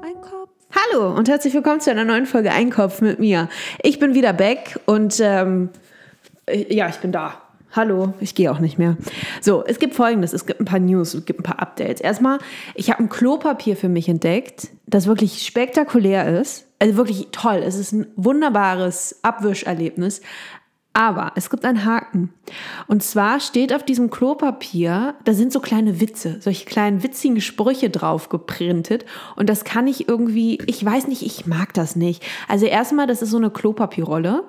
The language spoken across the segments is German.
Ein Kopf. Hallo und herzlich willkommen zu einer neuen Folge Einkopf mit mir. Ich bin wieder back und ähm, ja, ich bin da. Hallo, ich gehe auch nicht mehr. So, es gibt folgendes: Es gibt ein paar News, es gibt ein paar Updates. Erstmal, ich habe ein Klopapier für mich entdeckt, das wirklich spektakulär ist. Also wirklich toll. Es ist ein wunderbares Abwischerlebnis. Aber es gibt einen Haken. Und zwar steht auf diesem Klopapier, da sind so kleine Witze, solche kleinen witzigen Sprüche drauf geprintet. Und das kann ich irgendwie, ich weiß nicht, ich mag das nicht. Also erstmal, das ist so eine Klopapierrolle.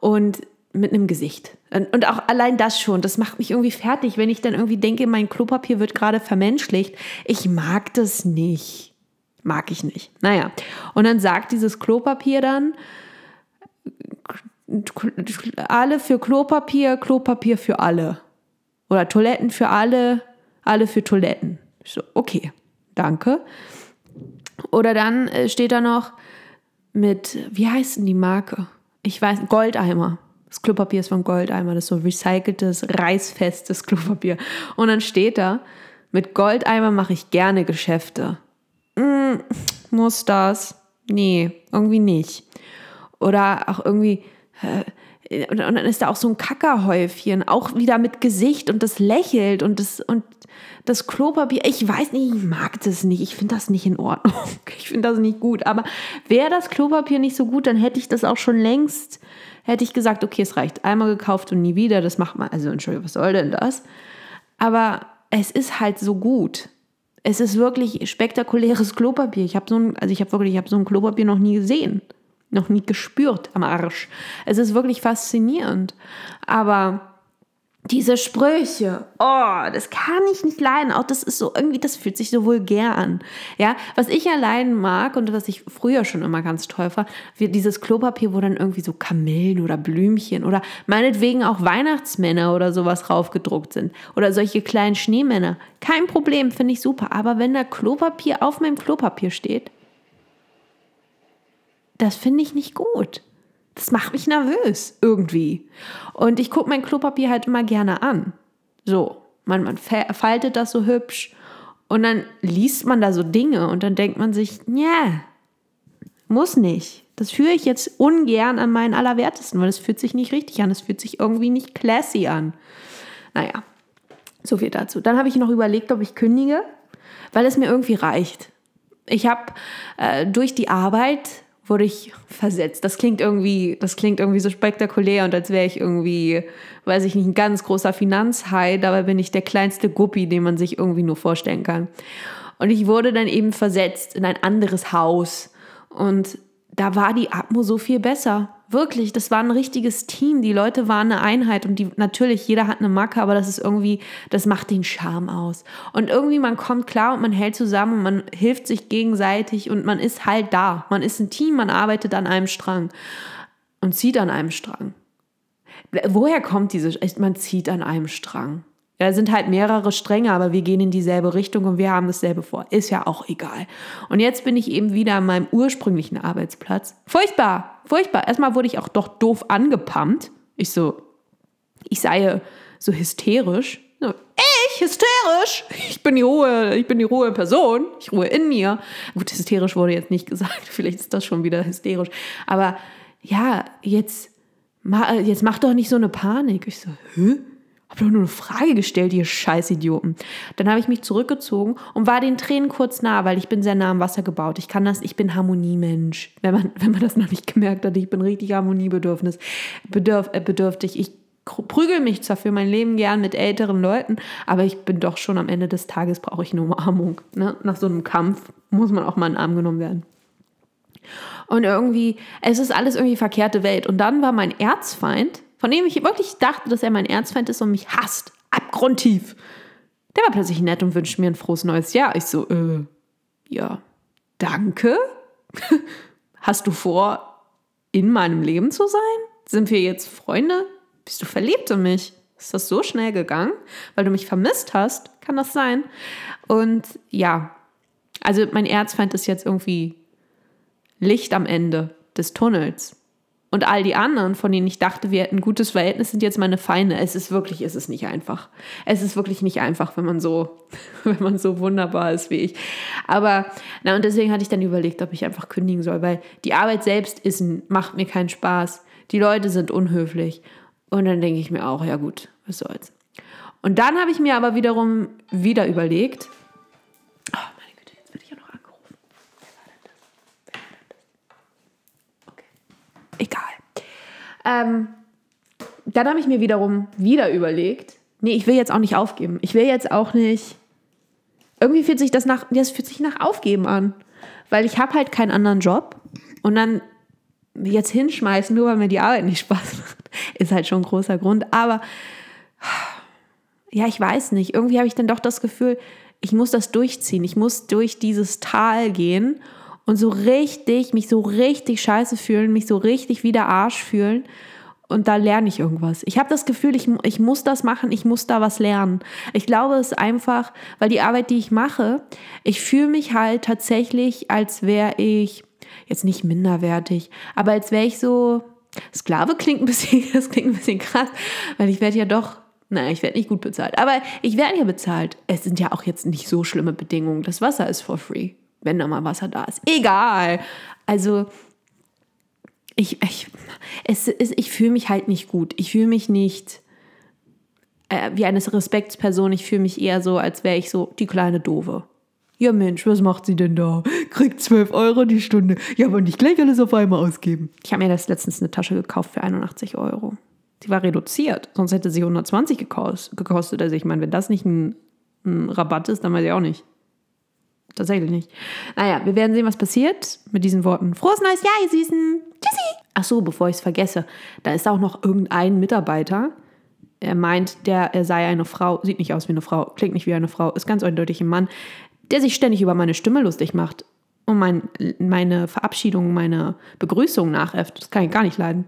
Und mit einem Gesicht. Und auch allein das schon, das macht mich irgendwie fertig, wenn ich dann irgendwie denke, mein Klopapier wird gerade vermenschlicht. Ich mag das nicht. Mag ich nicht. Naja. Und dann sagt dieses Klopapier dann, alle für Klopapier, Klopapier für alle. Oder Toiletten für alle, alle für Toiletten. So, okay, danke. Oder dann äh, steht da noch mit, wie heißt denn die Marke? Ich weiß, Goldeimer. Das Klopapier ist von Goldeimer, das ist so recyceltes, reißfestes Klopapier. Und dann steht da, mit Goldeimer mache ich gerne Geschäfte. Hm, muss das? Nee, irgendwie nicht. Oder auch irgendwie, und dann ist da auch so ein Kackerhäufchen, auch wieder mit Gesicht und das lächelt und das, und das Klopapier, ich weiß nicht, ich mag das nicht, ich finde das nicht in Ordnung, ich finde das nicht gut, aber wäre das Klopapier nicht so gut, dann hätte ich das auch schon längst hätte ich gesagt, okay, es reicht. Einmal gekauft und nie wieder, das macht man. Also, Entschuldigung, was soll denn das? Aber es ist halt so gut. Es ist wirklich spektakuläres Klopapier. Ich habe so ein, also ich habe wirklich, ich habe so ein Klopapier noch nie gesehen, noch nie gespürt am Arsch. Es ist wirklich faszinierend. Aber diese Sprüche, oh, das kann ich nicht leiden. Auch das ist so irgendwie, das fühlt sich so vulgär an. Ja, was ich allein mag und was ich früher schon immer ganz toll fand, dieses Klopapier, wo dann irgendwie so Kamellen oder Blümchen oder meinetwegen auch Weihnachtsmänner oder sowas raufgedruckt sind oder solche kleinen Schneemänner. Kein Problem, finde ich super. Aber wenn da Klopapier auf meinem Klopapier steht, das finde ich nicht gut das macht mich nervös irgendwie. Und ich gucke mein Klopapier halt immer gerne an. So, man, man faltet das so hübsch und dann liest man da so Dinge und dann denkt man sich, ja, muss nicht. Das führe ich jetzt ungern an meinen Allerwertesten, weil es fühlt sich nicht richtig an. Es fühlt sich irgendwie nicht classy an. Naja, so viel dazu. Dann habe ich noch überlegt, ob ich kündige, weil es mir irgendwie reicht. Ich habe äh, durch die Arbeit wurde ich versetzt. Das klingt irgendwie, das klingt irgendwie so spektakulär und als wäre ich irgendwie, weiß ich nicht, ein ganz großer Finanzhai. Dabei bin ich der kleinste Guppi, den man sich irgendwie nur vorstellen kann. Und ich wurde dann eben versetzt in ein anderes Haus und da war die Atmo so viel besser. Wirklich, das war ein richtiges Team. Die Leute waren eine Einheit und die natürlich, jeder hat eine Macke, aber das ist irgendwie, das macht den Charme aus. Und irgendwie, man kommt klar und man hält zusammen und man hilft sich gegenseitig und man ist halt da. Man ist ein Team, man arbeitet an einem Strang und zieht an einem Strang. Woher kommt diese, man zieht an einem Strang? Da sind halt mehrere Stränge, aber wir gehen in dieselbe Richtung und wir haben dasselbe vor. Ist ja auch egal. Und jetzt bin ich eben wieder an meinem ursprünglichen Arbeitsplatz. Furchtbar, furchtbar. Erstmal wurde ich auch doch doof angepumpt. Ich so, ich sei so hysterisch. Ich hysterisch? Ich bin die Ruhe, ich bin die Ruhe Person. Ich ruhe in mir. Gut, hysterisch wurde jetzt nicht gesagt. Vielleicht ist das schon wieder hysterisch. Aber ja, jetzt, jetzt mach doch nicht so eine Panik. Ich so, hä? Hab doch nur eine Frage gestellt, ihr Scheißidioten. Dann habe ich mich zurückgezogen und war den Tränen kurz nah, weil ich bin sehr nah am Wasser gebaut. Ich kann das, ich bin Harmoniemensch. Wenn man, wenn man das noch nicht gemerkt hat, ich bin richtig harmoniebedürfnis, bedürf, äh, bedürftig. Ich prügel mich zwar für mein Leben gern mit älteren Leuten, aber ich bin doch schon am Ende des Tages brauche ich eine Umarmung. Ne? Nach so einem Kampf muss man auch mal in den Arm genommen werden. Und irgendwie, es ist alles irgendwie verkehrte Welt. Und dann war mein Erzfeind, von dem ich wirklich dachte, dass er mein Erzfeind ist und mich hasst, abgrundtief. Der war plötzlich nett und wünscht mir ein frohes neues Jahr. Ich so, äh, ja, danke. Hast du vor, in meinem Leben zu sein? Sind wir jetzt Freunde? Bist du verliebt in mich? Ist das so schnell gegangen? Weil du mich vermisst hast? Kann das sein? Und ja, also mein Erzfeind ist jetzt irgendwie Licht am Ende des Tunnels. Und all die anderen, von denen ich dachte, wir hätten ein gutes Verhältnis, sind jetzt meine Feinde. Es ist wirklich, es ist nicht einfach. Es ist wirklich nicht einfach, wenn man so, wenn man so wunderbar ist wie ich. Aber, na, und deswegen hatte ich dann überlegt, ob ich einfach kündigen soll, weil die Arbeit selbst ist, macht mir keinen Spaß. Die Leute sind unhöflich. Und dann denke ich mir auch, ja gut, was soll's. Und dann habe ich mir aber wiederum wieder überlegt, oh meine Güte, jetzt werde ich ja noch angerufen. Wer war denn das? Wer war denn das? Okay. Egal. Ähm, dann habe ich mir wiederum wieder überlegt, nee, ich will jetzt auch nicht aufgeben. Ich will jetzt auch nicht. Irgendwie fühlt sich das nach, das fühlt sich nach Aufgeben an. Weil ich habe halt keinen anderen Job. Und dann jetzt hinschmeißen, nur weil mir die Arbeit nicht Spaß macht, ist halt schon ein großer Grund. Aber ja, ich weiß nicht. Irgendwie habe ich dann doch das Gefühl, ich muss das durchziehen. Ich muss durch dieses Tal gehen und so richtig, mich so richtig scheiße fühlen, mich so richtig wie der Arsch fühlen. Und da lerne ich irgendwas. Ich habe das Gefühl, ich, ich muss das machen, ich muss da was lernen. Ich glaube es einfach, weil die Arbeit, die ich mache, ich fühle mich halt tatsächlich, als wäre ich jetzt nicht minderwertig, aber als wäre ich so, Sklave klingt ein bisschen, das klingt ein bisschen krass, weil ich werde ja doch Nein, ich werde nicht gut bezahlt. Aber ich werde ja bezahlt. Es sind ja auch jetzt nicht so schlimme Bedingungen. Das Wasser ist for free, wenn da mal Wasser da ist. Egal. Also, ich, ich, ich fühle mich halt nicht gut. Ich fühle mich nicht äh, wie eine Respektsperson. Ich fühle mich eher so, als wäre ich so die kleine Dove. Ja Mensch, was macht sie denn da? Kriegt 12 Euro die Stunde. Ja, aber nicht gleich alles auf einmal ausgeben. Ich habe mir das letztens eine Tasche gekauft für 81 Euro. Sie war reduziert, sonst hätte sie 120 gekostet. Also ich meine, wenn das nicht ein, ein Rabatt ist, dann weiß ich auch nicht. Tatsächlich nicht. Naja, wir werden sehen, was passiert mit diesen Worten. Frohes neues Jahr, ihr Süßen. Tschüssi. Ach so, bevor ich es vergesse, da ist auch noch irgendein Mitarbeiter. Er meint, der, er sei eine Frau, sieht nicht aus wie eine Frau, klingt nicht wie eine Frau, ist ganz eindeutig ein Mann, der sich ständig über meine Stimme lustig macht und mein, meine Verabschiedung, meine Begrüßung nachäfft. Das kann ich gar nicht leiden.